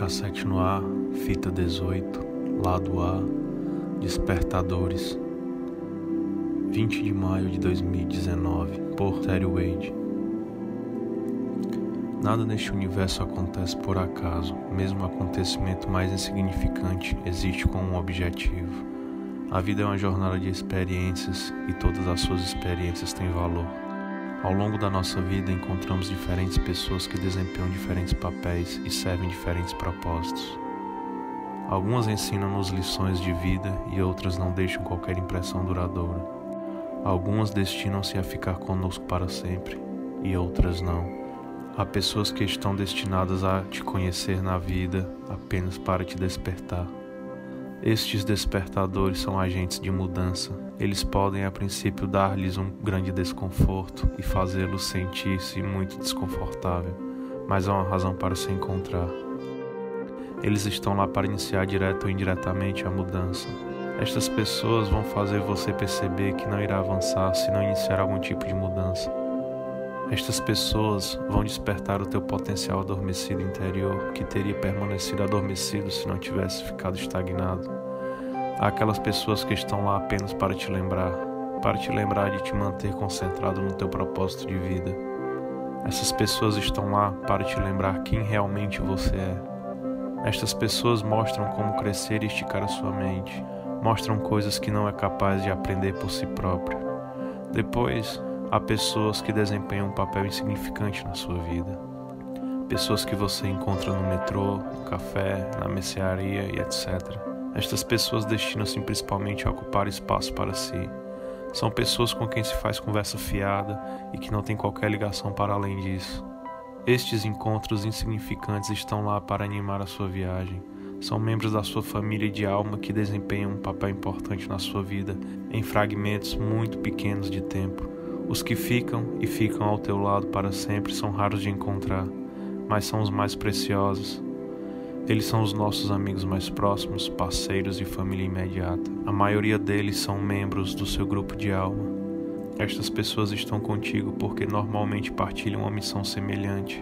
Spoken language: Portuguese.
Cassete no ar, fita 18, lado A, Despertadores. 20 de maio de 2019, por Terry Wade. Nada neste universo acontece por acaso, mesmo o acontecimento mais insignificante existe com um objetivo. A vida é uma jornada de experiências e todas as suas experiências têm valor. Ao longo da nossa vida, encontramos diferentes pessoas que desempenham diferentes papéis e servem diferentes propósitos. Algumas ensinam-nos lições de vida e outras não deixam qualquer impressão duradoura. Algumas destinam-se a ficar conosco para sempre e outras não. Há pessoas que estão destinadas a te conhecer na vida apenas para te despertar. Estes despertadores são agentes de mudança. Eles podem, a princípio, dar-lhes um grande desconforto e fazê-los sentir-se muito desconfortável, mas há uma razão para se encontrar. Eles estão lá para iniciar direto ou indiretamente a mudança. Estas pessoas vão fazer você perceber que não irá avançar se não iniciar algum tipo de mudança. Estas pessoas vão despertar o teu potencial adormecido interior, que teria permanecido adormecido se não tivesse ficado estagnado. Há aquelas pessoas que estão lá apenas para te lembrar, para te lembrar de te manter concentrado no teu propósito de vida. Essas pessoas estão lá para te lembrar quem realmente você é. Estas pessoas mostram como crescer e esticar a sua mente, mostram coisas que não é capaz de aprender por si próprio. Depois, Há pessoas que desempenham um papel insignificante na sua vida. Pessoas que você encontra no metrô, no café, na mercearia e etc. Estas pessoas destinam-se principalmente a ocupar espaço para si. São pessoas com quem se faz conversa fiada e que não tem qualquer ligação para além disso. Estes encontros insignificantes estão lá para animar a sua viagem. São membros da sua família de alma que desempenham um papel importante na sua vida em fragmentos muito pequenos de tempo os que ficam e ficam ao teu lado para sempre são raros de encontrar, mas são os mais preciosos. Eles são os nossos amigos mais próximos, parceiros e família imediata. A maioria deles são membros do seu grupo de alma. Estas pessoas estão contigo porque normalmente partilham uma missão semelhante.